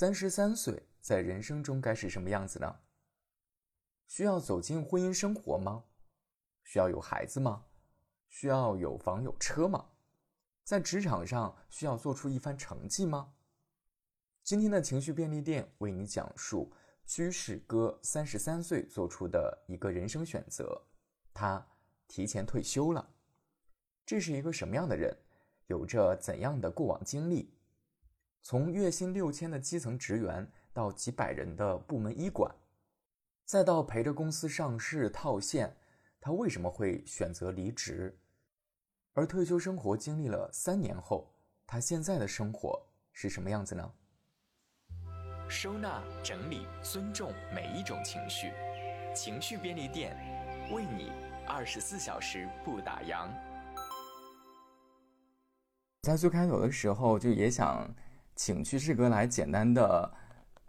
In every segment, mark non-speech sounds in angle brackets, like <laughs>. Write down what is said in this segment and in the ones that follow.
三十三岁在人生中该是什么样子呢？需要走进婚姻生活吗？需要有孩子吗？需要有房有车吗？在职场上需要做出一番成绩吗？今天的情绪便利店为你讲述居士哥三十三岁做出的一个人生选择，他提前退休了。这是一个什么样的人？有着怎样的过往经历？从月薪六千的基层职员，到几百人的部门医管，再到陪着公司上市套现，他为什么会选择离职？而退休生活经历了三年后，他现在的生活是什么样子呢？收纳、整理、尊重每一种情绪，情绪便利店为你二十四小时不打烊。在最开头的时候，就也想。请居士哥来简单的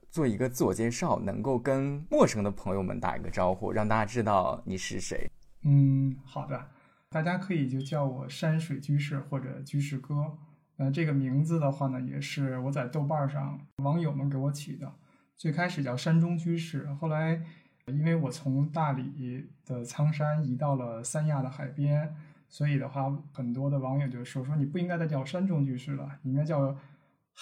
做一个自我介绍，能够跟陌生的朋友们打一个招呼，让大家知道你是谁。嗯，好的，大家可以就叫我山水居士或者居士哥。呃，这个名字的话呢，也是我在豆瓣上网友们给我起的。最开始叫山中居士，后来因为我从大理的苍山移到了三亚的海边，所以的话，很多的网友就说说你不应该再叫山中居士了，你应该叫。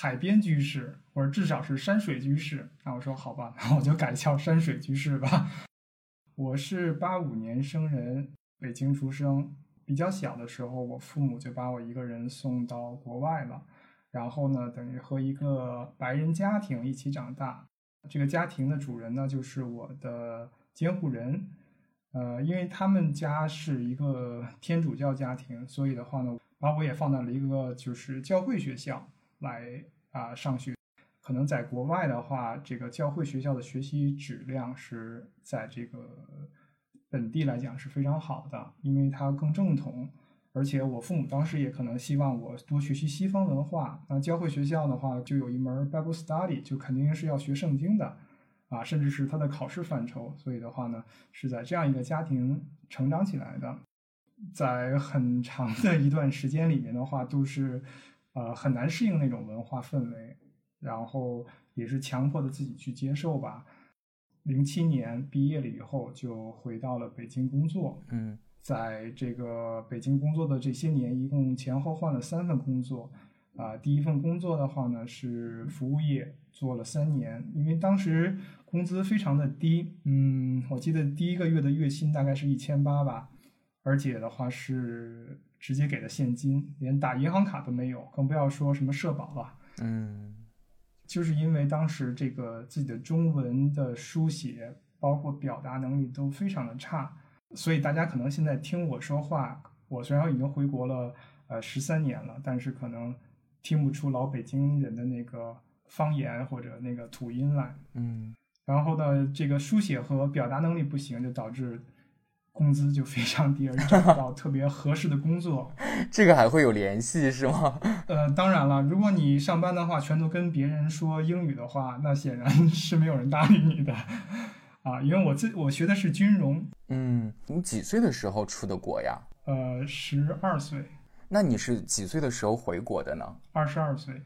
海边居士，或者至少是山水居士。那我说好吧，那我就改叫山水居士吧。我是八五年生人，北京出生。比较小的时候，我父母就把我一个人送到国外了。然后呢，等于和一个白人家庭一起长大。这个家庭的主人呢，就是我的监护人。呃，因为他们家是一个天主教家庭，所以的话呢，把我也放到了一个就是教会学校。来啊，上学，可能在国外的话，这个教会学校的学习质量是在这个本地来讲是非常好的，因为它更正统。而且我父母当时也可能希望我多学习西方文化。那教会学校的话，就有一门 Bible Study，就肯定是要学圣经的啊，甚至是它的考试范畴。所以的话呢，是在这样一个家庭成长起来的，在很长的一段时间里面的话，都是。呃，很难适应那种文化氛围，然后也是强迫的自己去接受吧。零七年毕业了以后，就回到了北京工作。嗯，在这个北京工作的这些年，一共前后换了三份工作。啊，第一份工作的话呢是服务业，做了三年，因为当时工资非常的低。嗯，我记得第一个月的月薪大概是一千八吧，而且的话是。直接给的现金，连打银行卡都没有，更不要说什么社保了。嗯，就是因为当时这个自己的中文的书写，包括表达能力都非常的差，所以大家可能现在听我说话，我虽然已经回国了，呃，十三年了，但是可能听不出老北京人的那个方言或者那个土音来。嗯，然后呢，这个书写和表达能力不行，就导致。工资就非常低，而找不到特别合适的工作。<laughs> 这个还会有联系是吗？<laughs> 呃，当然了，如果你上班的话，全都跟别人说英语的话，那显然 <laughs> 是没有人搭理你的啊。因为我自我学的是金融。嗯，你几岁的时候出的国呀？呃，十二岁。那你是几岁的时候回国的呢？二十二岁。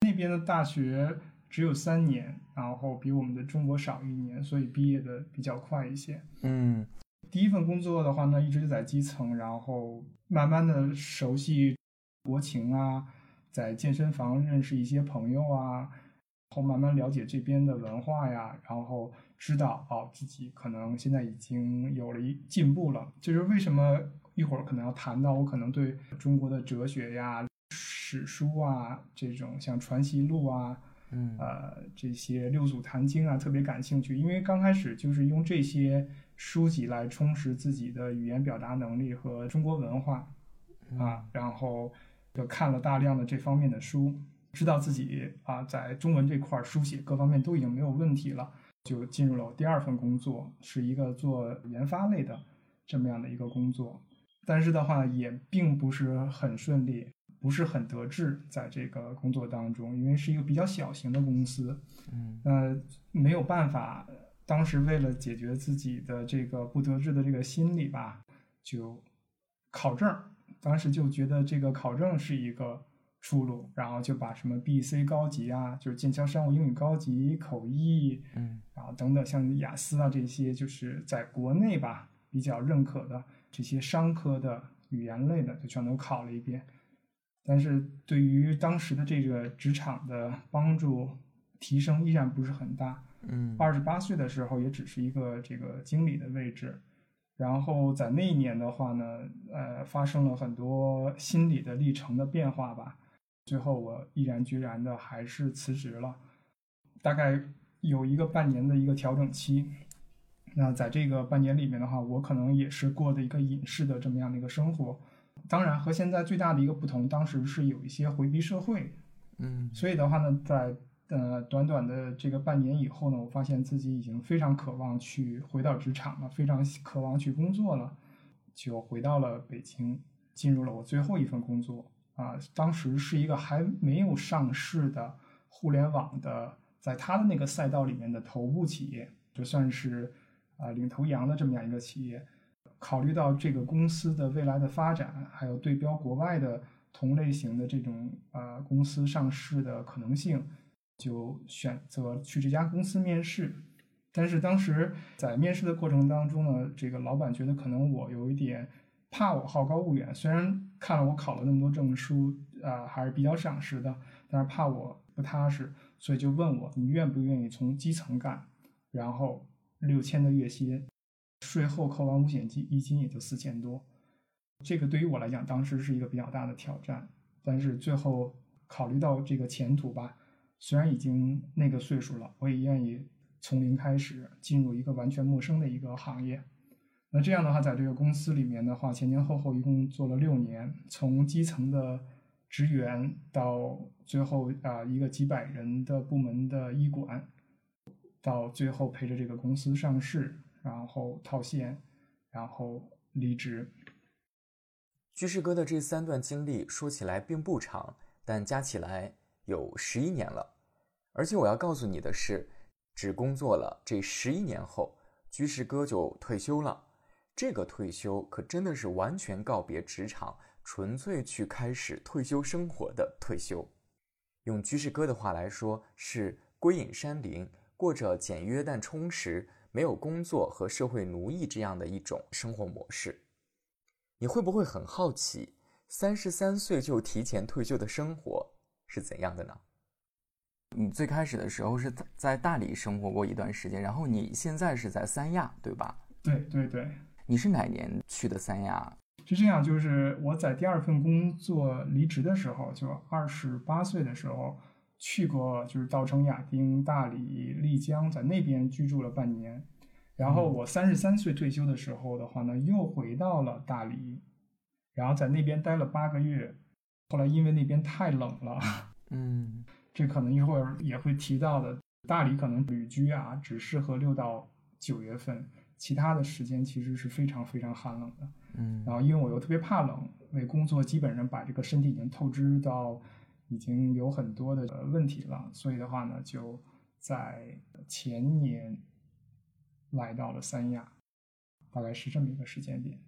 那边的大学只有三年，然后比我们的中国少一年，所以毕业的比较快一些。嗯。第一份工作的话呢，一直就在基层，然后慢慢的熟悉国情啊，在健身房认识一些朋友啊，然后慢慢了解这边的文化呀，然后知道哦自己可能现在已经有了一进步了。就是为什么一会儿可能要谈到我可能对中国的哲学呀、史书啊这种像《传习录》啊，嗯呃这些六祖坛经啊特别感兴趣，因为刚开始就是用这些。书籍来充实自己的语言表达能力和中国文化，啊，然后就看了大量的这方面的书，知道自己啊在中文这块书写各方面都已经没有问题了，就进入了我第二份工作，是一个做研发类的这么样的一个工作，但是的话也并不是很顺利，不是很得志，在这个工作当中，因为是一个比较小型的公司，嗯，呃，没有办法。当时为了解决自己的这个不得志的这个心理吧，就考证。当时就觉得这个考证是一个出路，然后就把什么 B、C 高级啊，就是剑桥商务英语高级、口译，嗯，然后等等，像雅思啊这些，就是在国内吧比较认可的这些商科的语言类的，就全都考了一遍。但是对于当时的这个职场的帮助提升依然不是很大。嗯，二十八岁的时候也只是一个这个经理的位置，然后在那一年的话呢，呃，发生了很多心理的历程的变化吧。最后我毅然决然的还是辞职了，大概有一个半年的一个调整期。那在这个半年里面的话，我可能也是过的一个隐士的这么样的一个生活。当然和现在最大的一个不同，当时是有一些回避社会，嗯，所以的话呢，在呃短短的这个半年以后呢，我发现自己已经非常渴望去回到职场了，非常渴望去工作了，就回到了北京，进入了我最后一份工作啊。当时是一个还没有上市的互联网的，在它的那个赛道里面的头部企业，就算是啊领头羊的这么样一个企业。考虑到这个公司的未来的发展，还有对标国外的同类型的这种呃公司上市的可能性，就选择去这家公司面试。但是当时在面试的过程当中呢，这个老板觉得可能我有一点怕我好高骛远，虽然看了我考了那么多证书，啊还是比较赏识的，但是怕我不踏实，所以就问我你愿不愿意从基层干，然后六千的月薪。税后扣完五险，一金也就四千多，这个对于我来讲，当时是一个比较大的挑战。但是最后考虑到这个前途吧，虽然已经那个岁数了，我也愿意从零开始进入一个完全陌生的一个行业。那这样的话，在这个公司里面的话，前前后后一共做了六年，从基层的职员到最后啊一个几百人的部门的医管，到最后陪着这个公司上市。然后套现，然后离职。居士哥的这三段经历说起来并不长，但加起来有十一年了。而且我要告诉你的是，只工作了这十一年后，居士哥就退休了。这个退休可真的是完全告别职场，纯粹去开始退休生活的退休。用居士哥的话来说，是归隐山林，过着简约但充实。没有工作和社会奴役这样的一种生活模式，你会不会很好奇，三十三岁就提前退休的生活是怎样的呢？你最开始的时候是在大理生活过一段时间，然后你现在是在三亚，对吧？对对对。你是哪年去的三亚？是这样，就是我在第二份工作离职的时候，就二十八岁的时候。去过就是稻城亚丁、大理、丽江，在那边居住了半年。然后我三十三岁退休的时候的话呢，又回到了大理，然后在那边待了八个月。后来因为那边太冷了，<laughs> 嗯，这可能一会儿也会提到的。大理可能旅居啊，只适合六到九月份，其他的时间其实是非常非常寒冷的。嗯，然后因为我又特别怕冷，为工作基本上把这个身体已经透支到。已经有很多的问题了，所以的话呢，就在前年来到了三亚，大概是这么一个时间点。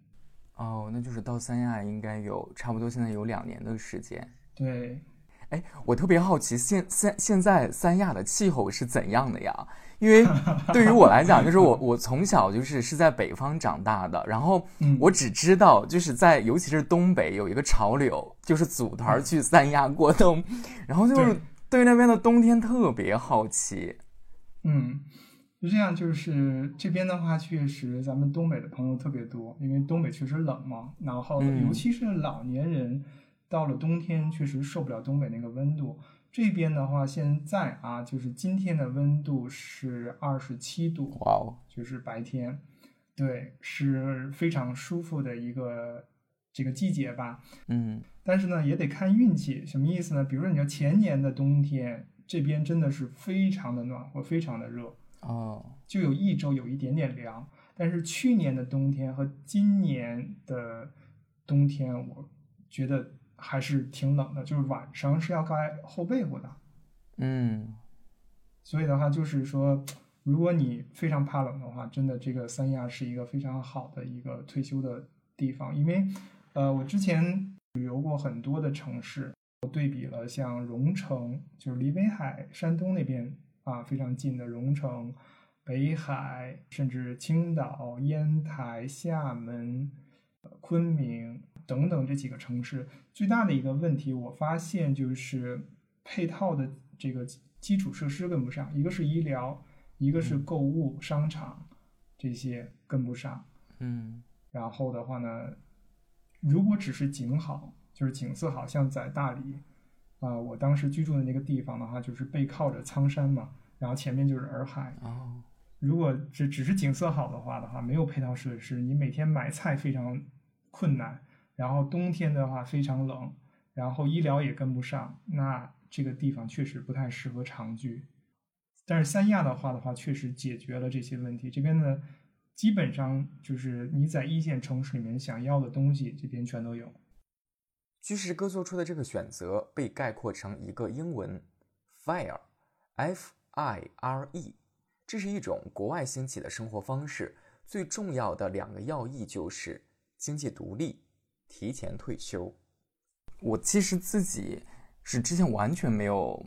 哦，那就是到三亚应该有差不多现在有两年的时间。对。哎，我特别好奇，现现现在三亚的气候是怎样的呀？因为对于我来讲，就是我我从小就是是在北方长大的，然后我只知道就是在尤其是东北有一个潮流，就是组团去三亚过冬，然后就是对那边的冬天特别好奇。嗯，是这样，就是这边的话，确实咱们东北的朋友特别多，因为东北确实冷嘛，然后尤其是老年人。到了冬天，确实受不了东北那个温度。这边的话，现在啊，就是今天的温度是二十七度，哇哦，就是白天，对，是非常舒服的一个这个季节吧。嗯，但是呢，也得看运气。什么意思呢？比如说，你要前年的冬天，这边真的是非常的暖和，非常的热哦，就有一周有一点点凉。但是去年的冬天和今年的冬天，我觉得。还是挺冷的，就是晚上是要盖厚被子的。嗯，所以的话，就是说，如果你非常怕冷的话，真的这个三亚是一个非常好的一个退休的地方。因为，呃，我之前旅游过很多的城市，我对比了像荣成，就是离威海、山东那边啊非常近的荣成、北海，甚至青岛、烟台、厦门、昆明等等这几个城市，最大的一个问题，我发现就是配套的这个基础设施跟不上，一个是医疗，一个是购物、商场这些跟不上。嗯，然后的话呢，如果只是景好，就是景色好像在大理啊、我当时居住的那个地方的话，就是背靠着苍山嘛，然后前面就是洱海。哦，如果只只是景色好的话的话，没有配套设施，你每天买菜非常困难，然后冬天的话非常冷，然后医疗也跟不上，那这个地方确实不太适合长居。但是三亚的话的话，确实解决了这些问题。这边呢，基本上就是你在一线城市里面想要的东西，这边全都有。居士哥做出的这个选择被概括成一个英文 “fire”，F I R E，这是一种国外兴起的生活方式。最重要的两个要义就是经济独立、提前退休。我其实自己是之前完全没有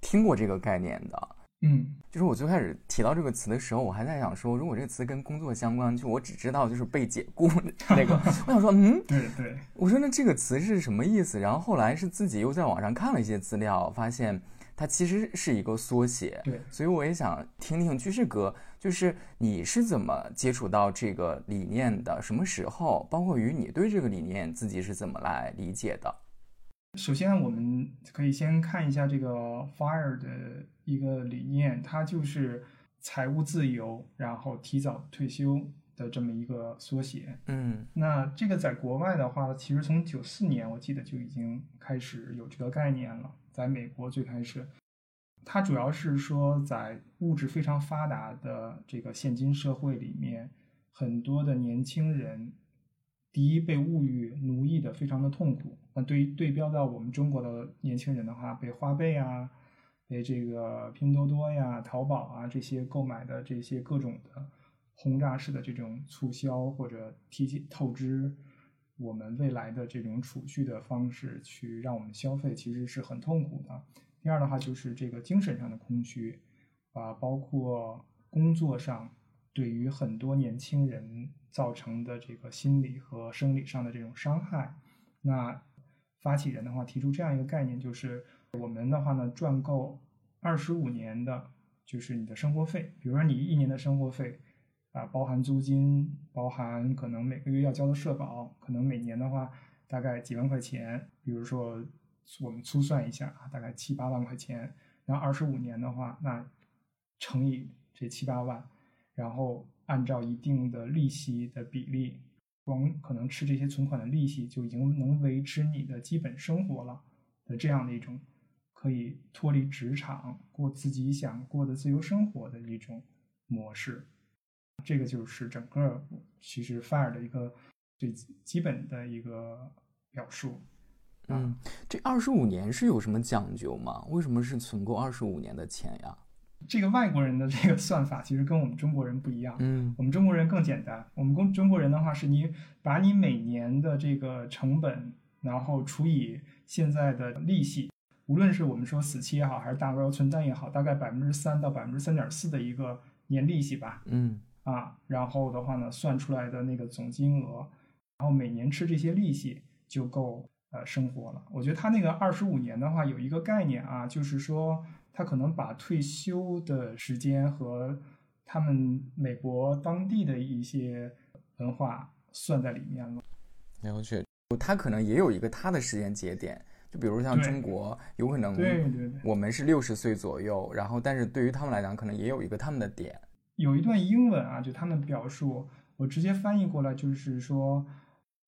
听过这个概念的。嗯，就是我最开始提到这个词的时候，我还在想说，如果这个词跟工作相关，就我只知道就是被解雇 <laughs> 那个，我想说，嗯，<laughs> 对对，我说那这个词是什么意思？然后后来是自己又在网上看了一些资料，发现它其实是一个缩写。对所以我也想听听居士哥，就是你是怎么接触到这个理念的？什么时候？包括于你对这个理念自己是怎么来理解的？首先，我们可以先看一下这个 FIRE 的一个理念，它就是财务自由，然后提早退休的这么一个缩写。嗯那这个在国外的话，其实从九四年我记得就已经开始有这个概念了，在美国最开始，它主要是说在物质非常发达的这个现今社会里面，很多的年轻人，第一被物欲奴役的非常的痛苦。那对于对标到我们中国的年轻人的话，被花呗啊，被这个拼多多呀、淘宝啊这些购买的这些各种的轰炸式的这种促销或者提前透支我们未来的这种储蓄的方式去让我们消费，其实是很痛苦的。第二的话就是这个精神上的空虚啊，包括工作上对于很多年轻人造成的这个心理和生理上的这种伤害。那发起人的话提出这样一个概念，就是我们的话呢赚够二十五年的，就是你的生活费，比如说你一年的生活费啊，包含租金，包含可能每个月要交的社保，可能每年的话大概几万块钱，比如说我们粗算一下啊，大概七八万块钱，然后二十五年的话，那乘以这七八万，然后按照一定的利息的比例。光可能吃这些存款的利息就已经能维持你的基本生活了的这样的一种可以脱离职场过自己想过的自由生活的一种模式。这个就是整个其实 FIRE 的一个最基本的一个表述。嗯，这二十五年是有什么讲究吗？为什么是存够二十五年的钱呀？这个外国人的这个算法其实跟我们中国人不一样。嗯我们中国人更简单，我们中中国人的话是你把你每年的这个成本，然后除以现在的利息，无论是我们说死期也好，还是大额存单也好，大概百分之三到百分之三点四的一个年利息吧，嗯啊，然后的话呢，算出来的那个总金额，然后每年吃这些利息就够呃生活了。我觉得他那个二十五年的话，有一个概念啊，就是说他可能把退休的时间和他们美国当地的一些文化算在里面了。了解，他可能也有一个他的时间节点，就比如像中国，有可能对对对，我们是六十岁左右，然后但是对于他们来讲，可能也有一个他们的点。有一段英文啊，就他们表述，我直接翻译过来就是说，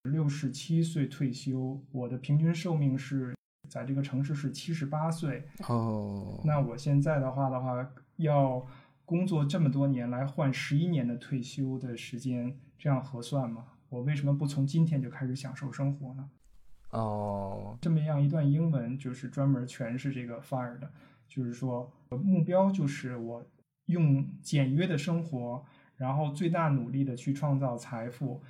六十七岁退休，我的平均寿命是在这个城市是七十八岁。哦，那我现在的话的话，要工作这么多年来换十一年的退休的时间，这样合算吗？我为什么不从今天就开始享受生活呢？哦，这么样一段英文，就是专门诠释这个 FIRE 的，就是说目标就是我用简约的生活，然后最大努力的去创造财富，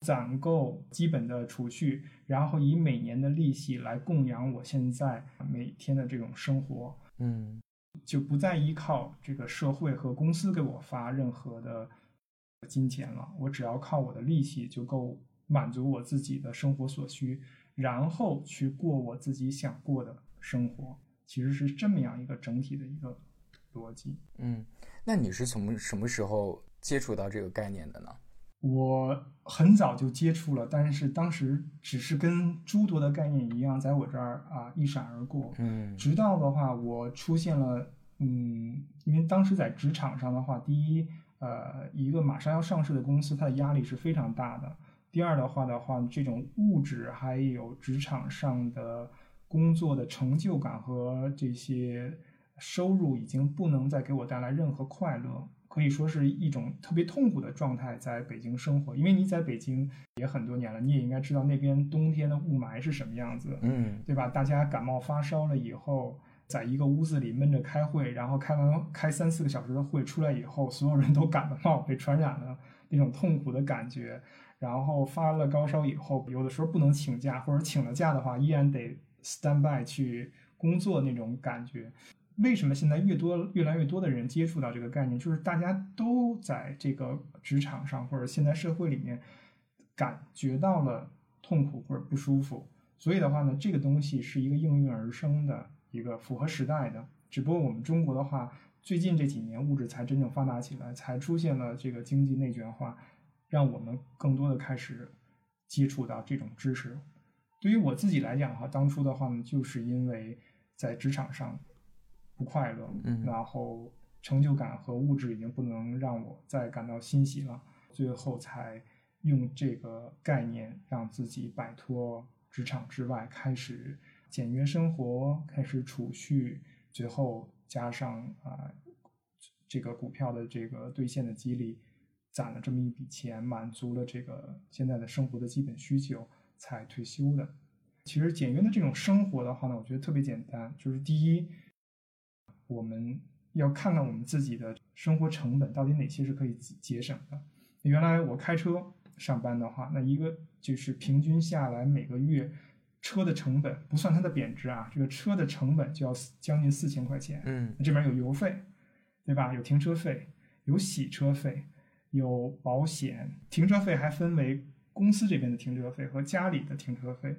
攒够基本的储蓄，然后以每年的利息来供养我现在每天的这种生活，嗯就不再依靠这个社会和公司给我发任何的金钱了。我只要靠我的利息就够满足我自己的生活所需，然后去过我自己想过的生活。其实是这么样一个整体的一个逻辑。嗯，那你是从什么时候接触到这个概念的呢？我很早就接触了，但是当时只是跟诸多的概念一样，在我这儿啊一闪而过。嗯直到的话，我出现了，嗯，因为当时在职场上的话，第一，呃，一个马上要上市的公司，它的压力是非常大的；第二的话的话，这种物质还有职场上的工作的成就感和这些收入，已经不能再给我带来任何快乐。可以说是一种特别痛苦的状态，在北京生活，因为你在北京也很多年了，你也应该知道那边冬天的雾霾是什么样子。嗯对吧？大家感冒发烧了以后，在一个屋子里闷着开会，然后开完开三四个小时的会出来以后，所有人都感冒，被传染了那种痛苦的感觉。然后发了高烧以后，有的时候不能请假，或者请了假的话，依然得 stand by 去工作那种感觉。为什么现在越多越来越多的人接触到这个概念？就是大家都在这个职场上或者现在社会里面感觉到了痛苦或者不舒服，所以的话呢，这个东西是一个应运而生的一个符合时代的。只不过我们中国的话，最近这几年物质才真正发达起来，才出现了这个经济内卷化，让我们更多的开始接触到这种知识。对于我自己来讲的话，当初的话呢，就是因为在职场上不快乐，嗯然后成就感和物质已经不能让我再感到欣喜了，最后才用这个概念让自己摆脱职场之外，开始简约生活，开始储蓄，最后加上啊、这个股票的这个兑现的激励，攒了这么一笔钱，满足了这个现在的生活的基本需求，才退休的。其实简约的这种生活的话呢，我觉得特别简单，就是第一，我们要看看我们自己的生活成本到底哪些是可以节节省的。原来我开车上班的话，那一个就是平均下来每个月车的成本不算它的贬值啊，这个车的成本就要将近四千块钱。嗯这边有油费，对吧？有停车费，有洗车费，有保险。停车费还分为公司这边的停车费和家里的停车费，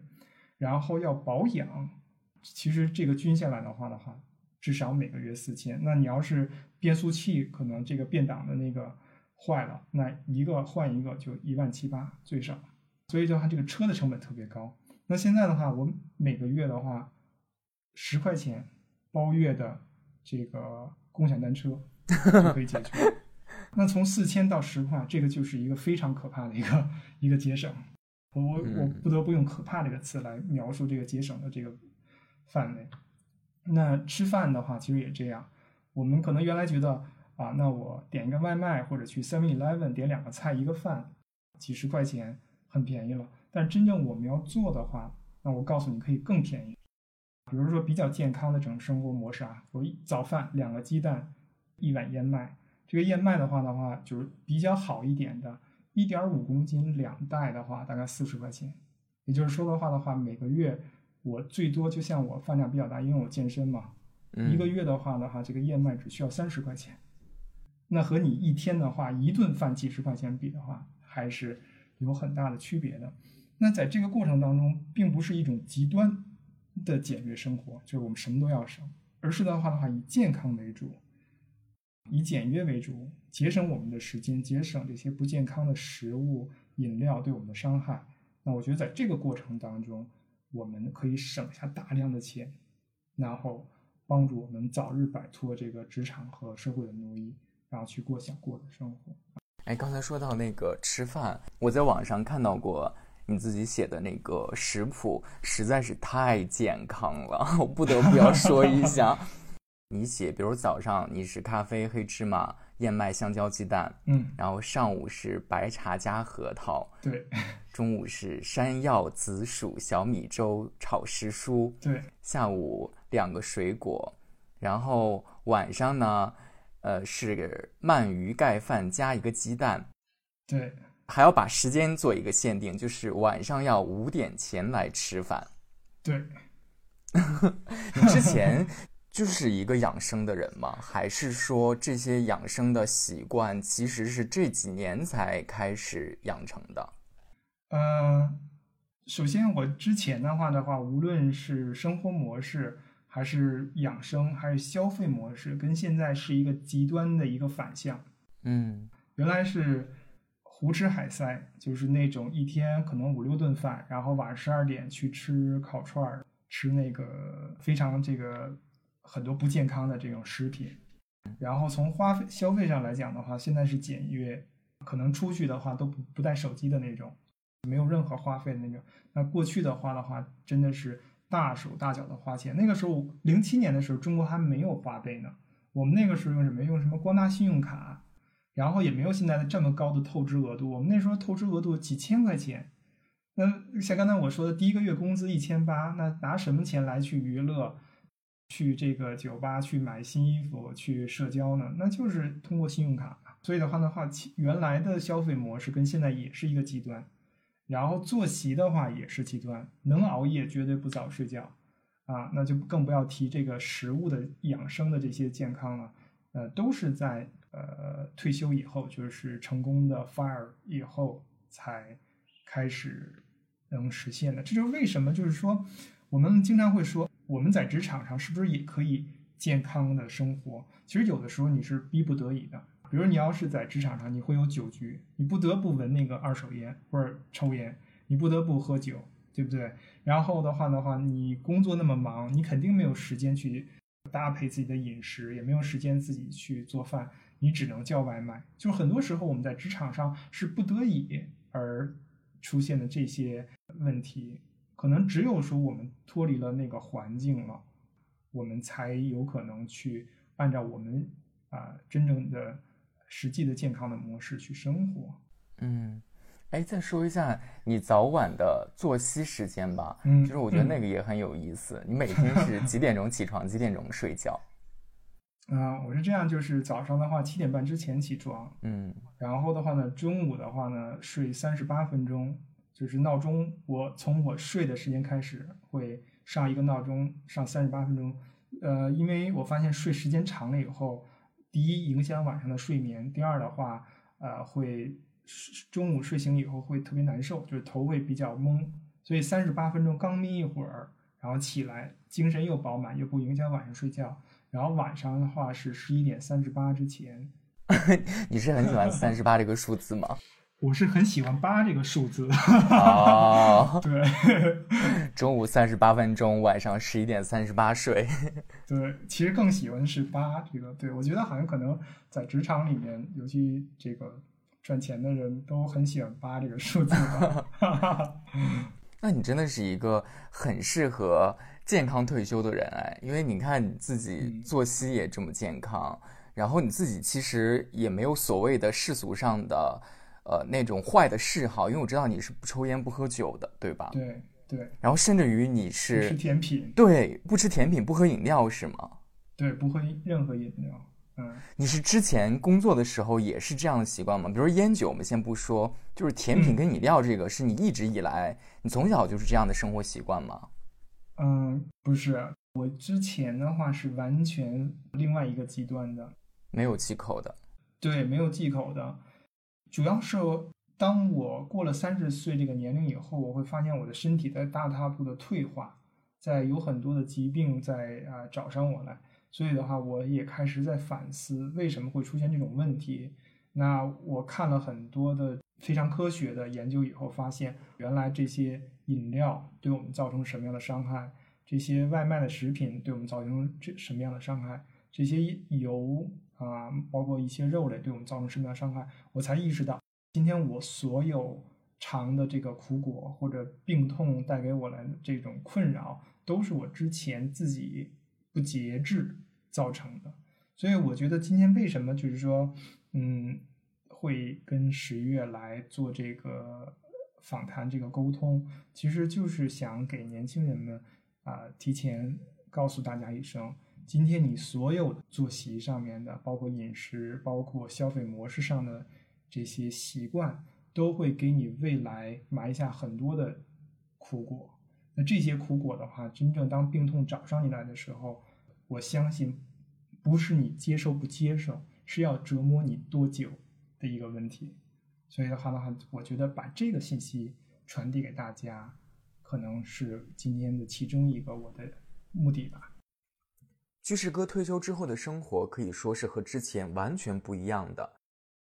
然后要保养。其实这个均下来的话的话，至少每个月四千。那你要是变速器可能这个变档的那个坏了，那一个换一个就一万七八最少。所以的话，这个车的成本特别高。那现在的话，我每个月的话，十块钱包月的这个共享单车就可以解决。<laughs> 那从四千到十块，这个就是一个非常可怕的一个一个节省。我我我不得不用“可怕”这个词来描述这个节省的这个范围。那吃饭的话，其实也这样。我们可能原来觉得啊，那我点一个外卖或者去 Seven Eleven 点两个菜一个饭，几十块钱很便宜了。但真正我们要做的话，那我告诉你可以更便宜。比如说比较健康的这种生活模式啊，我一早饭两个鸡蛋，一碗燕麦。这个燕麦的话的话，就是比较好一点的，一点五公斤两袋的话，大概四十块钱。也就是说的话的话，每个月我最多就像我饭量比较大，因为我健身嘛，嗯一个月的话的话，这个燕麦只需要三十块钱。那和你一天的话，一顿饭几十块钱比的话，还是有很大的区别的。那在这个过程当中，并不是一种极端的简约生活，就是我们什么都要省，而是的话的话，以健康为主，以简约为主，节省我们的时间，节省这些不健康的食物、饮料对我们的伤害。那我觉得在这个过程当中，我们可以省下大量的钱，然后帮助我们早日摆脱这个职场和社会的奴役，然后去过想过的生活。哎，刚才说到那个吃饭，我在网上看到过你自己写的那个食谱，实在是太健康了，<laughs> 我不得不要说一下。<laughs> 你写，比如早上你是咖啡、黑芝麻、燕麦、香蕉、鸡蛋，嗯，然后上午是白茶加核桃，对。<laughs> 中午是山药、紫薯、小米粥炒时蔬，对。下午两个水果，然后晚上呢，呃是鳗鱼盖饭加一个鸡蛋，对，还要把时间做一个限定，就是晚上要五点前来吃饭。对，<laughs> 你之前就是一个养生的人吗？还是说这些养生的习惯其实是这几年才开始养成的？嗯，首先我之前的话的话，无论是生活模式，还是养生，还是消费模式，跟现在是一个极端的一个反向。嗯，原来是胡吃海塞，就是那种一天可能五六顿饭，然后晚上十二点去吃烤串儿，吃那个非常这个很多不健康的这种食品。然后从花费消费上来讲的话，现在是简约，可能出去的话都不不带手机的那种，没有任何花费的那种。那过去的话的话，真的是大手大脚的花钱。那个时候零七年的时候，中国还没有花呗呢，我们那个时候用什么？用什么光大信用卡？然后也没有现在的这么高的透支额度，我们那时候透支额度几千块钱，那像刚才我说的，第一个月工资一千八，那拿什么钱来去娱乐，去这个酒吧去买新衣服去社交呢？那就是通过信用卡。所以的话的话，原来的消费模式跟现在也是一个极端，然后作息的话也是极端，能熬夜绝对不早睡觉，啊，那就更不要提这个食物的养生的这些健康了，呃，都是在。呃，退休以后就是成功的 fire 以后才开始能实现的。这就是为什么，就是说我们经常会说，我们在职场上是不是也可以健康的生活？其实有的时候你是逼不得已的。比如你要是在职场上，你会有酒局，你不得不闻那个二手烟或者抽烟，你不得不喝酒，对不对？然后的话的话，你工作那么忙，你肯定没有时间去搭配自己的饮食，也没有时间自己去做饭。你只能叫外卖，就很多时候我们在职场上是不得已而出现的这些问题，可能只有说我们脱离了那个环境了，我们才有可能去按照我们啊真正的实际的健康的模式去生活。嗯，哎，再说一下你早晚的作息时间吧。嗯，就是我觉得那个也很有意思。你每天 <laughs> 是几点钟起床，几点钟睡觉？<laughs> 啊，我是这样，就是早上的话七点半之前起床，嗯，然后的话呢，中午的话呢睡三十八分钟，就是闹钟，我从我睡的时间开始会上一个闹钟，上三十八分钟，呃，因为我发现睡时间长了以后，第一影响晚上的睡眠，第二的话，呃，会中午睡醒以后会特别难受，就是头会比较懵，所以三十八分钟刚眯一会儿，然后起来，精神又饱满，又不影响晚上睡觉。然后晚上的话是十一点三十八之前。<laughs> 你是很喜欢三十八这个数字吗？我是很喜欢八这个数字。哦，<laughs> 对。中午三十八分钟，晚上十一点三十八睡。<laughs> 对，其实更喜欢是八这个。对，我觉得好像可能在职场里面，尤其这个赚钱的人都很喜欢八这个数字。<laughs> 那你真的是一个很适合。健康退休的人哎，因为你看你自己作息也这么健康，然后你自己其实也没有所谓的世俗上的，呃那种坏的嗜好，因为我知道你是不抽烟不喝酒的，对吧？对对。然后甚至于你是吃甜品，对，不吃甜品不喝饮料是吗？对，不喝任何饮料。嗯，你是之前工作的时候也是这样的习惯吗？比如烟酒，我们先不说，就是甜品跟饮料这个，是你一直以来你从小就是这样的生活习惯吗？嗯，不是，我之前的话是完全另外一个极端的，没有忌口的，对，没有忌口的，主要是当我过了三十岁这个年龄以后，我会发现我的身体在大踏步的退化，在有很多的疾病在啊找上我来，所以的话，我也开始在反思为什么会出现这种问题。那我看了很多的非常科学的研究以后，发现原来这些饮料对我们造成什么样的伤害，这些外卖的食品对我们造成这什么样的伤害，这些油啊，包括一些肉类对我们造成什么样的伤害，我才意识到，今天我所有尝的这个苦果或者病痛带给我来的这种困扰，都是我之前自己不节制造成的。所以我觉得今天为什么就是说。嗯，会跟十月来做这个访谈，这个沟通，其实就是想给年轻人们啊，提前告诉大家一声，今天你所有的作息上面的，包括饮食，包括消费模式上的这些习惯，都会给你未来埋下很多的苦果。那这些苦果的话，真正当病痛找上你来的时候，我相信不是你接受不接受，是要折磨你多久的一个问题。所以的话的话，我觉得把这个信息传递给大家，可能是今天的其中一个我的目的吧。居士哥退休之后的生活可以说是和之前完全不一样的。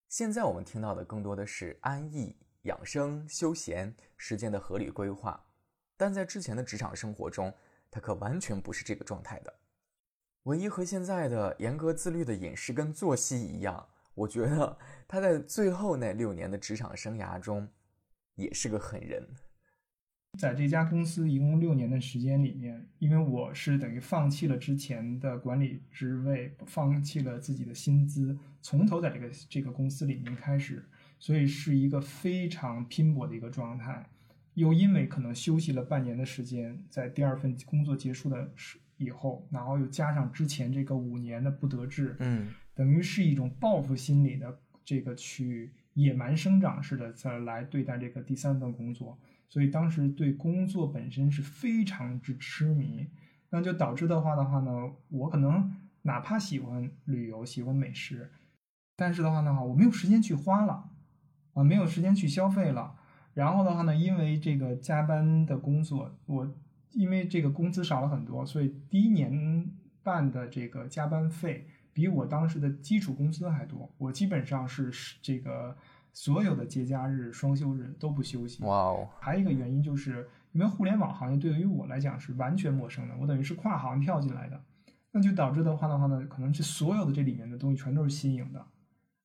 现在我们听到的更多的是安逸、养生、休闲、时间的合理规划，但在之前的职场生活中，他可完全不是这个状态的。唯一和现在的严格自律的饮食跟作息一样，我觉得他在最后那六年的职场生涯中，也是个狠人。在这家公司一共六年的时间里面，因为我是等于放弃了之前的管理职位，放弃了自己的薪资，从头在这个这个公司里面开始，所以是一个非常拼搏的一个状态。又因为可能休息了半年的时间，在第二份工作结束的时以后，然后又加上之前这个五年的不得志，嗯，等于是一种报复心理的这个去野蛮生长似的在来对待这个第三份工作。所以当时对工作本身是非常之痴迷，那就导致的话的话呢，我可能哪怕喜欢旅游、喜欢美食，但是的话呢，我没有时间去花了，啊，没有时间去消费了。然后的话呢，因为这个加班的工作，我因为这个工资少了很多，所以第一年半的这个加班费比我当时的基础工资还多。我基本上是这个。所有的节假日、双休日都不休息。哇哦！还有一个原因就是，因为互联网行业对于我来讲是完全陌生的，我等于是跨行跳进来的，那就导致的话的话呢，可能是所有的这里面的东西全都是新颖的，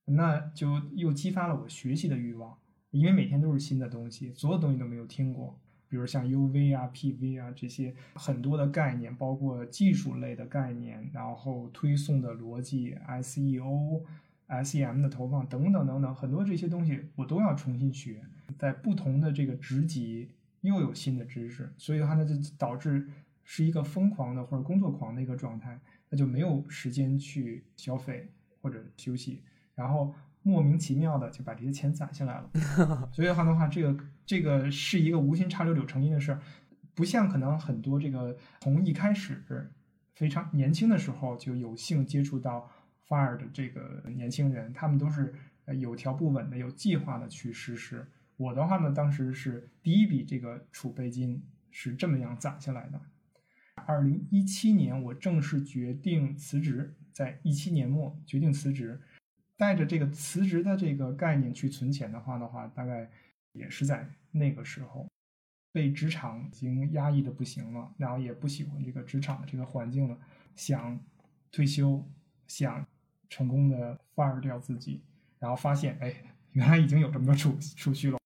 那就又激发了我学习的欲望，因为每天都是新的东西，所有东西都没有听过，比如像 UV 啊、PV 啊这些很多的概念，包括技术类的概念，然后推送的逻辑、SEO。SEM 的投放等等等等，很多这些东西我都要重新学，在不同的这个职级又有新的知识，所以的话呢，就导致是一个疯狂的或者工作狂的一个状态，那就没有时间去消费或者休息，然后莫名其妙的就把这些钱攒下来了。<laughs> 所以的话的话，这个这个是一个无心插柳柳成荫的事儿，不像可能很多这个从一开始非常年轻的时候就有幸接触到。Fire 的这个年轻人，他们都是有条不紊的、有计划的去实施。我的话呢，当时是第一笔这个储备金是这么样攒下来的。二零一七年，我正式决定辞职，在一七年末决定辞职，带着这个辞职的这个概念去存钱的话的话，大概也是在那个时候，被职场已经压抑的不行了，然后也不喜欢这个职场的这个环境了，想退休，想。成功的 fire 掉自己，然后发现，哎，原来已经有这么多储储蓄了，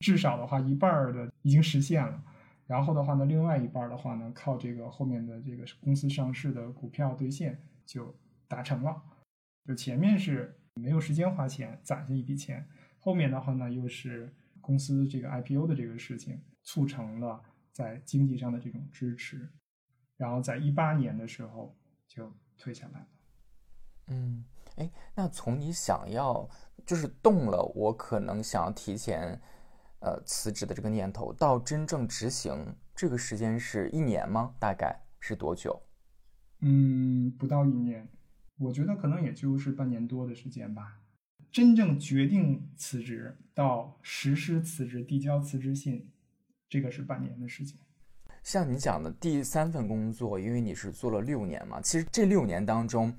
至少的话一半的已经实现了。然后的话呢，另外一半的话呢，靠这个后面的这个公司上市的股票兑现就达成了。就前面是没有时间花钱攒下一笔钱，后面的话呢，又是公司这个 IPO 的这个事情促成了在经济上的这种支持，然后在一八年的时候就退下来了。嗯，哎，那从你想要就是动了，我可能想要提前呃辞职的这个念头，到真正执行，这个时间是一年吗？大概是多久？嗯，不到一年，我觉得可能也就是半年多的时间吧。真正决定辞职到实施辞职、递交辞职信，这个是半年的时间。像你讲的第三份工作，因为你是做了六年嘛，其实这六年当中。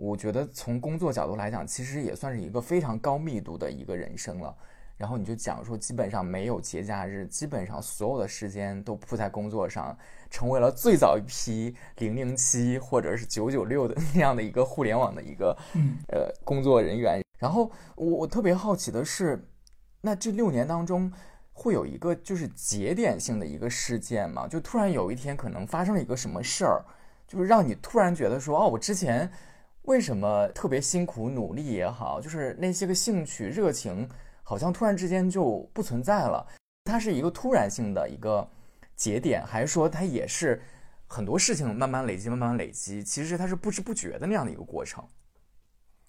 我觉得从工作角度来讲，其实也算是一个非常高密度的一个人生了。然后你就讲说，基本上没有节假日，基本上所有的时间都扑在工作上，成为了最早一批零零七或者是九九六的那样的一个互联网的一个呃工作人员。然后我我特别好奇的是，那这六年当中会有一个就是节点性的一个事件吗？就突然有一天可能发生了一个什么事儿，就是让你突然觉得说，哦，我之前。为什么特别辛苦努力也好，就是那些个兴趣热情，好像突然之间就不存在了？它是一个突然性的一个节点，还是说它也是很多事情慢慢累积、慢慢累积？其实它是不知不觉的那样的一个过程。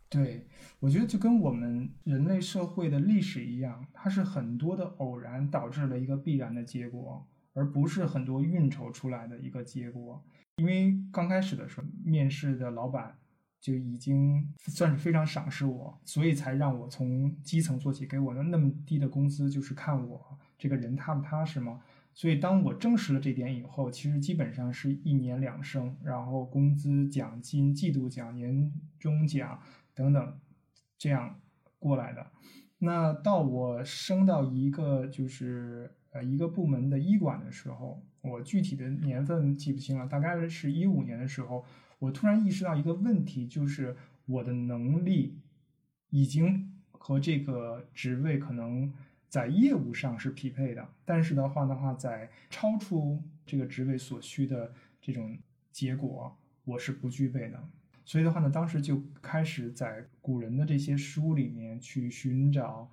对，我觉得就跟我们人类社会的历史一样，它是很多的偶然导致了一个必然的结果，而不是很多运筹出来的一个结果。因为刚开始的时候，面试的老板就已经算是非常赏识我，所以才让我从基层做起，给我的那么低的工资，就是看我这个人踏不踏实嘛。所以当我证实了这点以后，其实基本上是一年两升，然后工资、奖金、季度奖、年终奖。等等，这样过来的。那到我升到一个就是呃一个部门的医管的时候，我具体的年份记不清了，大概是一五年的时候，我突然意识到一个问题，就是我的能力已经和这个职位可能在业务上是匹配的，但是的话的话，在超出这个职位所需的这种结果，我是不具备的。所以的话呢，当时就开始在古人的这些书里面去寻找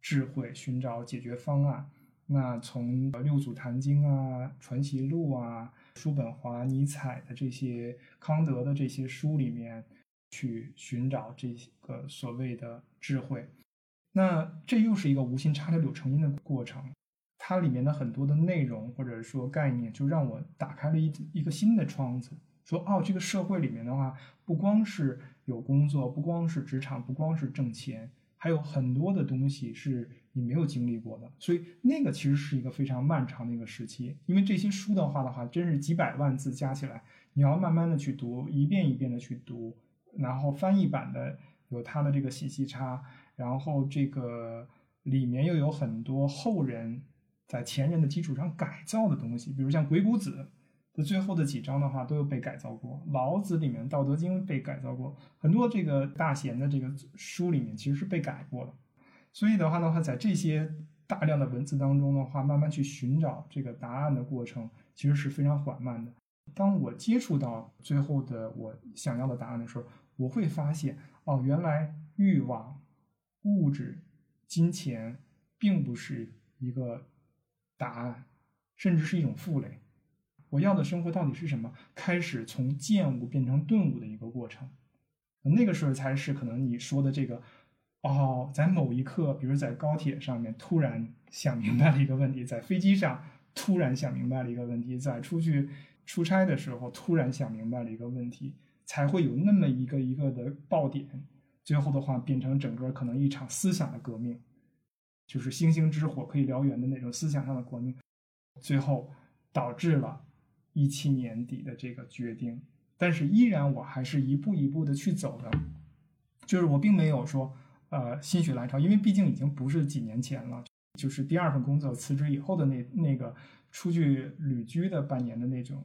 智慧，寻找解决方案。那从六祖坛经啊、传习录啊、叔本华、尼采的这些、康德的这些书里面去寻找这个所谓的智慧。那这又是一个无心插柳柳成荫的过程。它里面的很多的内容或者说概念，就让我打开了一一个新的窗子。说哦，这个社会里面的话，不光是有工作，不光是职场，不光是挣钱，还有很多的东西是你没有经历过的。所以那个其实是一个非常漫长的一个时期，因为这些书的话的话，真是几百万字加起来，你要慢慢的去读，一遍一遍的去读，然后翻译版的有它的这个信息差，然后这个里面又有很多后人在前人的基础上改造的东西，比如像《鬼谷子》。的最后的几章的话都有被改造过，《老子》里面《道德经》被改造过，很多这个大贤的这个书里面其实是被改过的。所以的话的话，在这些大量的文字当中的话，慢慢去寻找这个答案的过程，其实是非常缓慢的。当我接触到最后的我想要的答案的时候，我会发现，哦，原来欲望、物质、金钱并不是一个答案，甚至是一种负累。我要的生活到底是什么？开始从见悟变成顿悟的一个过程，那个时候才是可能你说的这个，哦，在某一刻，比如在高铁上面突然想明白了一个问题，在飞机上突然想明白了一个问题，在出去出差的时候突然想明白了一个问题，才会有那么一个一个的爆点，最后的话变成整个可能一场思想的革命，就是星星之火可以燎原的那种思想上的革命，最后导致了。一七年底的这个决定，但是依然我还是一步一步的去走的，就是我并没有说呃心血来潮，因为毕竟已经不是几年前了，就是第二份工作辞职以后的那那个出去旅居的半年的那种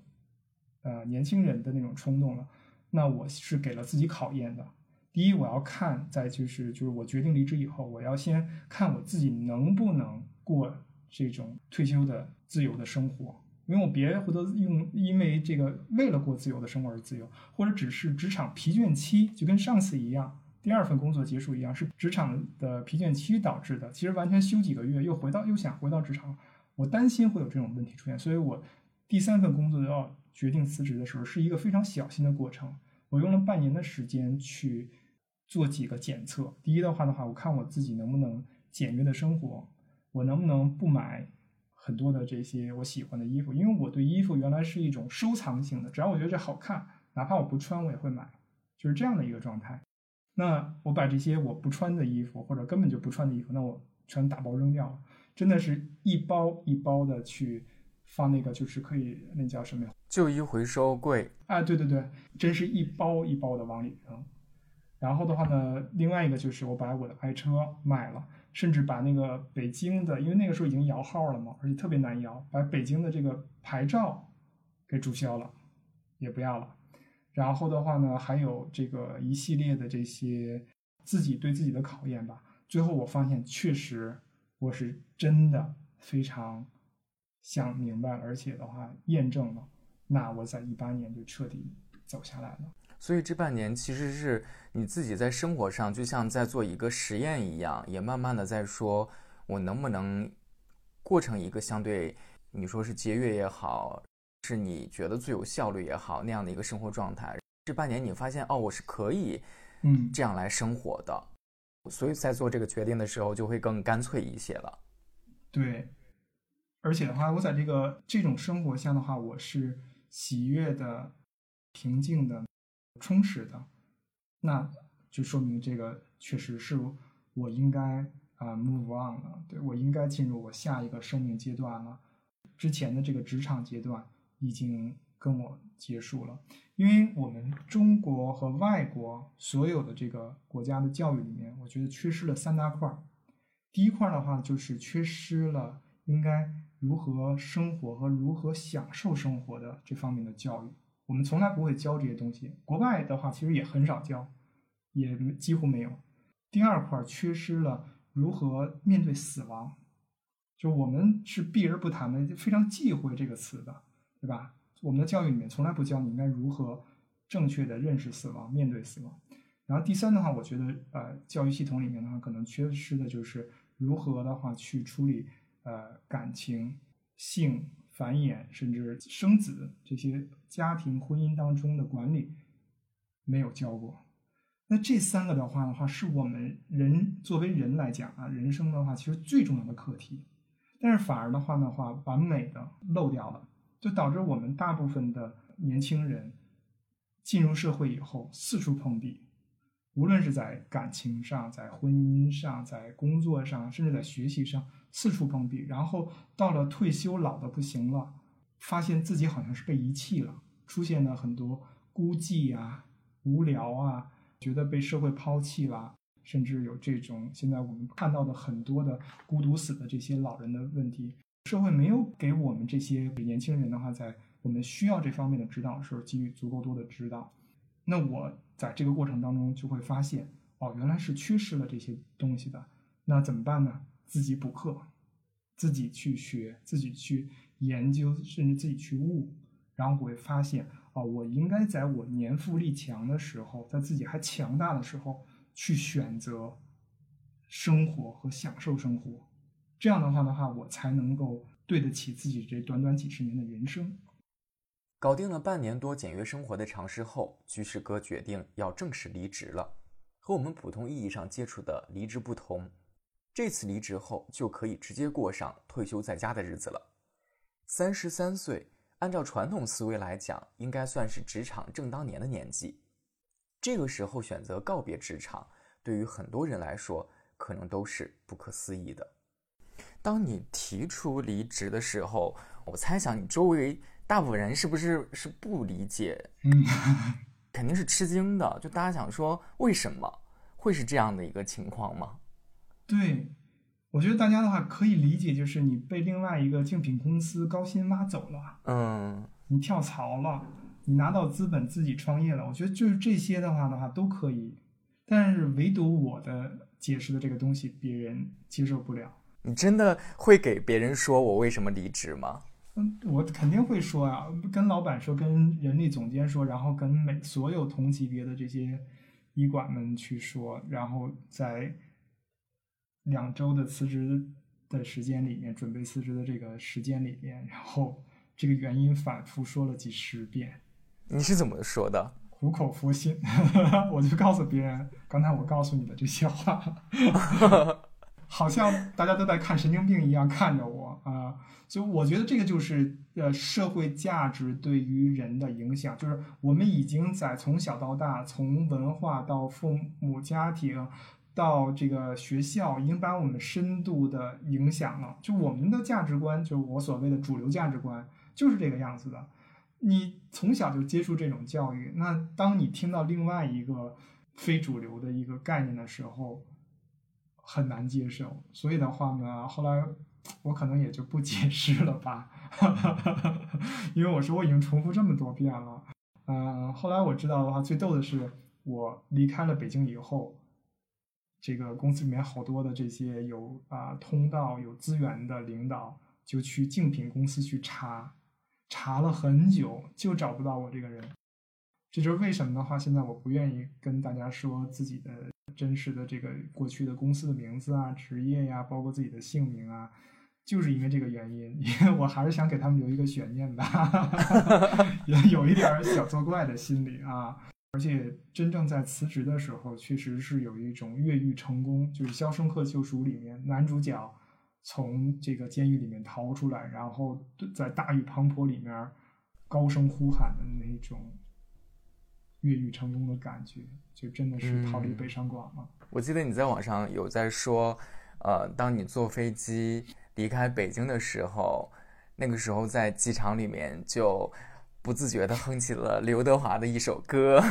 呃年轻人的那种冲动了。那我是给了自己考验的，第一我要看，在就是就是我决定离职以后，我要先看我自己能不能过这种退休的自由的生活。因为我别回头用，因为这个为了过自由的生活而自由，或者只是职场疲倦期，就跟上次一样，第二份工作结束一样，是职场的疲倦期导致的。其实完全休几个月又回到又想回到职场，我担心会有这种问题出现，所以我第三份工作要决定辞职的时候，是一个非常小心的过程。我用了半年的时间去做几个检测。第一的话的话，我看我自己能不能简约的生活，我能不能不买。很多的这些我喜欢的衣服，因为我对衣服原来是一种收藏性的，只要我觉得这好看，哪怕我不穿我也会买，就是这样的一个状态。那我把这些我不穿的衣服或者根本就不穿的衣服，那我全打包扔掉了，真的是一包一包的去放那个，就是可以那叫什么呀？旧衣回收柜。啊，对对对，真是一包一包的往里扔。然后的话呢，另外一个就是我把我的爱车卖了。甚至把那个北京的，因为那个时候已经摇号了嘛，而且特别难摇，把北京的这个牌照给注销了，也不要了。然后的话呢，还有这个一系列的这些自己对自己的考验吧。最后我发现，确实我是真的非常想明白，而且的话验证了，那我在一八年就彻底走下来了。所以这半年其实是你自己在生活上，就像在做一个实验一样，也慢慢的在说，我能不能过成一个相对你说是节约也好，是你觉得最有效率也好那样的一个生活状态。这半年你发现哦，我是可以嗯，这样来生活的，所以在做这个决定的时候就会更干脆一些了。对，而且的话，我在这个这种生活下的话，我是喜悦的、平静的、充实的，那就说明这个确实是我应该啊 move on 了，对我应该进入我下一个生命阶段了。之前的这个职场阶段已经跟我结束了，因为我们中国和外国所有的这个国家的教育里面，我觉得缺失了三大块儿。第一块儿的话，就是缺失了应该如何生活和如何享受生活的这方面的教育。我们从来不会教这些东西，国外的话其实也很少教，也几乎没有。第二块缺失了如何面对死亡，就我们是避而不谈的，就非常忌讳这个词的，对吧？我们的教育里面从来不教你应该如何正确的认识死亡、面对死亡。然后第三的话，我觉得呃，教育系统里面的话，可能缺失的就是如何的话去处理呃感情、性、繁衍，甚至生子这些家庭婚姻当中的管理，没有教过。那这三个的话的话，是我们人作为人来讲啊，人生的话其实最重要的课题，但是反而的话的话，完美的漏掉了，就导致我们大部分的年轻人进入社会以后四处碰壁。无论是在感情上、在婚姻上、在工作上，甚至在学习上，四处碰壁。然后到了退休老的不行了，发现自己好像是被遗弃了，出现了很多孤寂啊、无聊啊，觉得被社会抛弃了，甚至有这种现在我们看到的很多的孤独死的这些老人的问题。社会没有给我们这些年轻人的话，在我们需要这方面的指导的时候，给予足够多的指导。那我在这个过程当中就会发现，哦，原来是缺失了这些东西的。那怎么办呢？自己补课，自己去学，自己去研究，甚至自己去悟。然后我会发现，哦，我应该在我年富力强的时候，在自己还强大的时候，去选择生活和享受生活。这样的话的话，我才能够对得起自己这短短几十年的人生。搞定了半年多简约生活的尝试后，居士哥决定要正式离职了。和我们普通意义上接触的离职不同，这次离职后就可以直接过上退休在家的日子了。三十三岁，按照传统思维来讲，应该算是职场正当年的年纪。这个时候选择告别职场，对于很多人来说，可能都是不可思议的。当你提出离职的时候，我猜想你周围。大部分人是不是是不理解？嗯，<laughs> 肯定是吃惊的。就大家想说，为什么会是这样的一个情况吗？对，我觉得大家的话可以理解，就是你被另外一个竞品公司高薪挖走了，嗯，你跳槽了，你拿到资本自己创业了。我觉得就是这些的话的话都可以，但是唯独我的解释的这个东西，别人接受不了。你真的会给别人说我为什么离职吗？我肯定会说啊，跟老板说，跟人力总监说，然后跟每所有同级别的这些医管们去说，然后在两周的辞职的时间里面，准备辞职的这个时间里面，然后这个原因反复说了几十遍。你是怎么说的？苦口婆心，<laughs> 我就告诉别人，刚才我告诉你的这些话。<laughs> 好像大家都在看神经病一样看着我啊，所以我觉得这个就是呃社会价值对于人的影响，就是我们已经在从小到大，从文化到父母家庭，到这个学校，已经把我们深度的影响了。就我们的价值观，就是我所谓的主流价值观，就是这个样子的。你从小就接触这种教育，那当你听到另外一个非主流的一个概念的时候，很难接受，所以的话呢，后来我可能也就不解释了吧，<laughs> 因为我说我已经重复这么多遍了。嗯，后来我知道的话，最逗的是我离开了北京以后，这个公司里面好多的这些有啊通道、有资源的领导就去竞品公司去查，查了很久就找不到我这个人。这就是为什么的话，现在我不愿意跟大家说自己的。真实的这个过去的公司的名字啊、职业呀，包括自己的姓名啊，就是因为这个原因，<laughs> 因为我还是想给他们留一个悬念的，<laughs> 也有一点小作怪的心理啊。而且真正在辞职的时候，确实是有一种越狱成功，就是《肖申克救赎》里面男主角从这个监狱里面逃出来，然后在大雨滂沱里面高声呼喊的那种越狱成功的感觉，就真的是逃离北上广了。我记得你在网上有在说，呃，当你坐飞机离开北京的时候，那个时候在机场里面就。不自觉地哼起了刘德华的一首歌。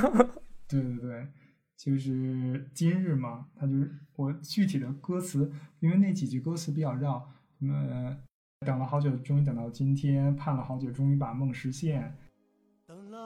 对对对，就是今日嘛，他就是我具体的歌词，因为那几句歌词比较绕，什么等了好久，终于等到今天，盼了好久，终于把梦实现。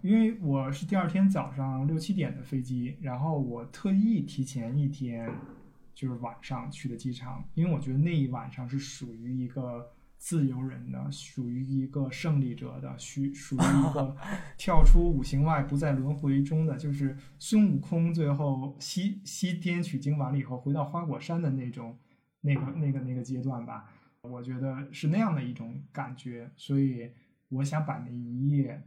因为我是第二天早上六七点的飞机，然后我特意提前一天。就是晚上去的机场，因为我觉得那一晚上是属于一个自由人的，属于一个胜利者的，属属于一个 <laughs> 跳出五行外不在轮回中的，就是孙悟空最后西西天取经完了以后回到花果山的那种那个那个那个阶段吧，我觉得是那样的一种感觉，所以我想把那一夜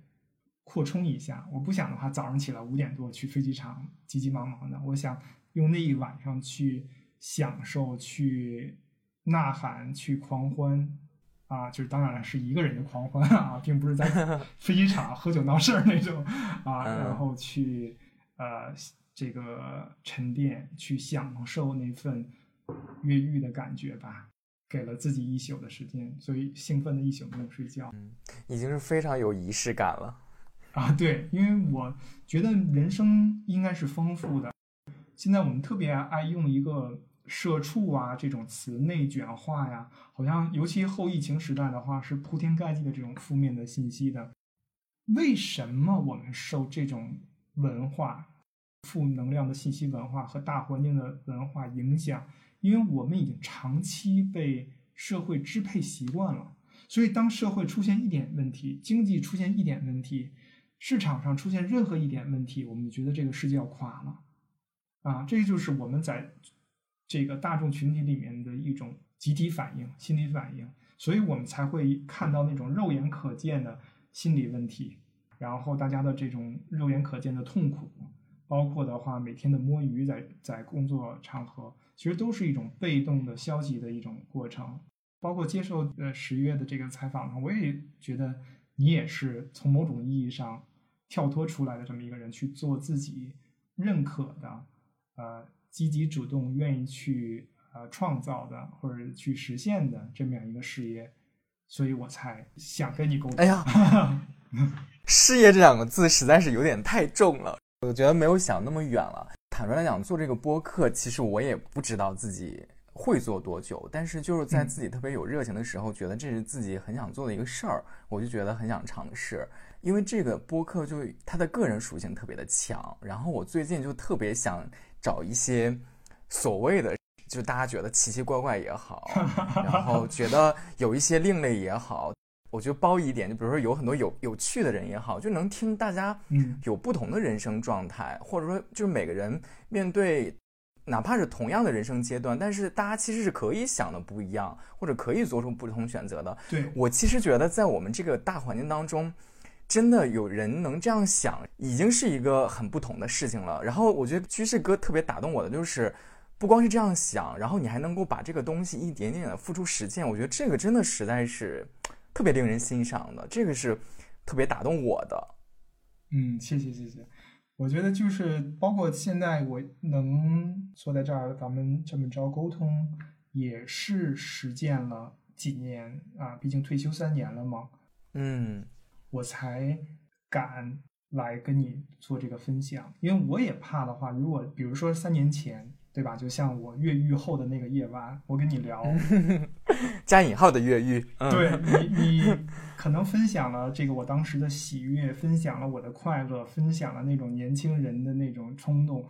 扩充一下，我不想的话早上起来五点多去飞机场急急忙忙的，我想用那一晚上去。享受去呐喊去狂欢啊，就是当然了，是一个人的狂欢啊，并不是在 <laughs> 飞机场喝酒闹事儿那种 <laughs> 啊，然后去呃这个沉淀，去享受那份越狱的感觉吧。给了自己一宿的时间，所以兴奋的一宿没有睡觉，嗯，已经是非常有仪式感了啊。对，因为我觉得人生应该是丰富的。现在我们特别爱用一个。社畜啊，这种词内卷化呀，好像尤其后疫情时代的话，是铺天盖地的这种负面的信息的。为什么我们受这种文化、负能量的信息文化和大环境的文化影响？因为我们已经长期被社会支配习惯了，所以当社会出现一点问题，经济出现一点问题，市场上出现任何一点问题，我们就觉得这个世界要垮了。啊，这就是我们在。这个大众群体里面的一种集体反应、心理反应，所以我们才会看到那种肉眼可见的心理问题，然后大家的这种肉眼可见的痛苦，包括的话每天的摸鱼，在在工作场合，其实都是一种被动的、消极的一种过程。包括接受呃十月的这个采访呢，我也觉得你也是从某种意义上跳脱出来的这么一个人，去做自己认可的，呃。积极主动、愿意去呃创造的或者去实现的这么样一个事业，所以我才想跟你沟通。哎呀，<laughs> 事业这两个字实在是有点太重了，我觉得没有想那么远了。坦率来讲，做这个播客，其实我也不知道自己会做多久，但是就是在自己特别有热情的时候，觉得这是自己很想做的一个事儿，我就觉得很想尝试。因为这个播客就它的个人属性特别的强，然后我最近就特别想。找一些所谓的，就大家觉得奇奇怪怪也好，然后觉得有一些另类也好，我觉得褒义一点，就比如说有很多有有趣的人也好，就能听大家有不同的人生状态，或者说就是每个人面对哪怕是同样的人生阶段，但是大家其实是可以想的不一样，或者可以做出不同选择的。对我其实觉得在我们这个大环境当中。真的有人能这样想，已经是一个很不同的事情了。然后我觉得居士哥特别打动我的，就是不光是这样想，然后你还能够把这个东西一点点的付出实践。我觉得这个真的实在是特别令人欣赏的，这个是特别打动我的。嗯，谢谢谢谢。我觉得就是包括现在我能坐在这儿，咱们这么着沟通，也是实践了几年啊，毕竟退休三年了嘛。嗯。我才敢来跟你做这个分享，因为我也怕的话，如果比如说三年前，对吧？就像我越狱后的那个夜晚，我跟你聊，<laughs> 加引号的越狱。对 <laughs> 你，你可能分享了这个我当时的喜悦，分享了我的快乐，分享了那种年轻人的那种冲动。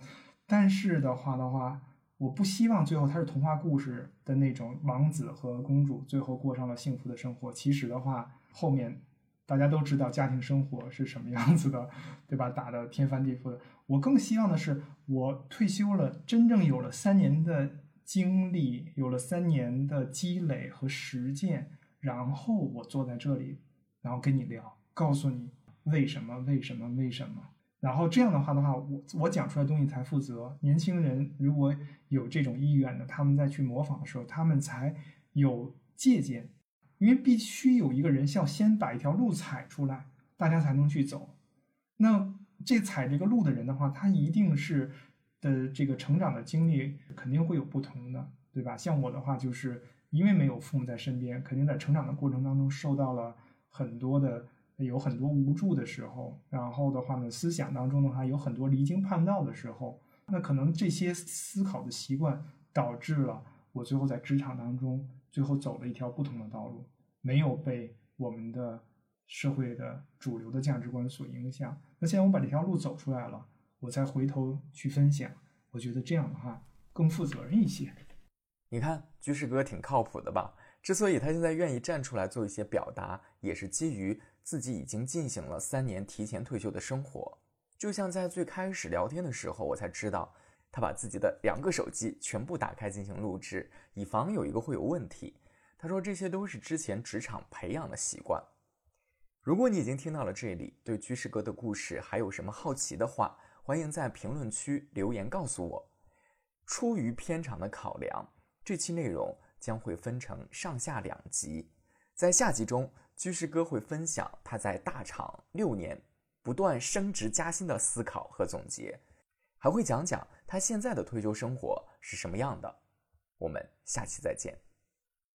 但是的话的话，我不希望最后他是童话故事的那种王子和公主最后过上了幸福的生活。其实的话，后面大家都知道家庭生活是什么样子的，对吧？打的天翻地覆的。我更希望的是，我退休了，真正有了三年的经历，有了三年的积累和实践，然后我坐在这里，然后跟你聊，告诉你为什么，为什么，为什么。然后这样的话的话，我我讲出来东西才负责。年轻人如果有这种意愿的，他们再去模仿的时候，他们才有借鉴。因为必须有一个人要先把一条路踩出来，大家才能去走。那这踩这个路的人的话，他一定是的这个成长的经历肯定会有不同的，对吧？像我的话，就是因为没有父母在身边，肯定在成长的过程当中受到了很多的。有很多无助的时候，然后的话呢，思想当中的话有很多离经叛道的时候，那可能这些思考的习惯导致了我最后在职场当中最后走了一条不同的道路，没有被我们的社会的主流的价值观所影响。那现在我把这条路走出来了，我再回头去分享，我觉得这样的话更负责任一些。你看，居士哥挺靠谱的吧？之所以他现在愿意站出来做一些表达，也是基于。自己已经进行了三年提前退休的生活，就像在最开始聊天的时候，我才知道他把自己的两个手机全部打开进行录制，以防有一个会有问题。他说这些都是之前职场培养的习惯。如果你已经听到了这里，对居士哥的故事还有什么好奇的话，欢迎在评论区留言告诉我。出于片场的考量，这期内容将会分成上下两集，在下集中。居士哥会分享他在大厂六年不断升职加薪的思考和总结，还会讲讲他现在的退休生活是什么样的。我们下期再见。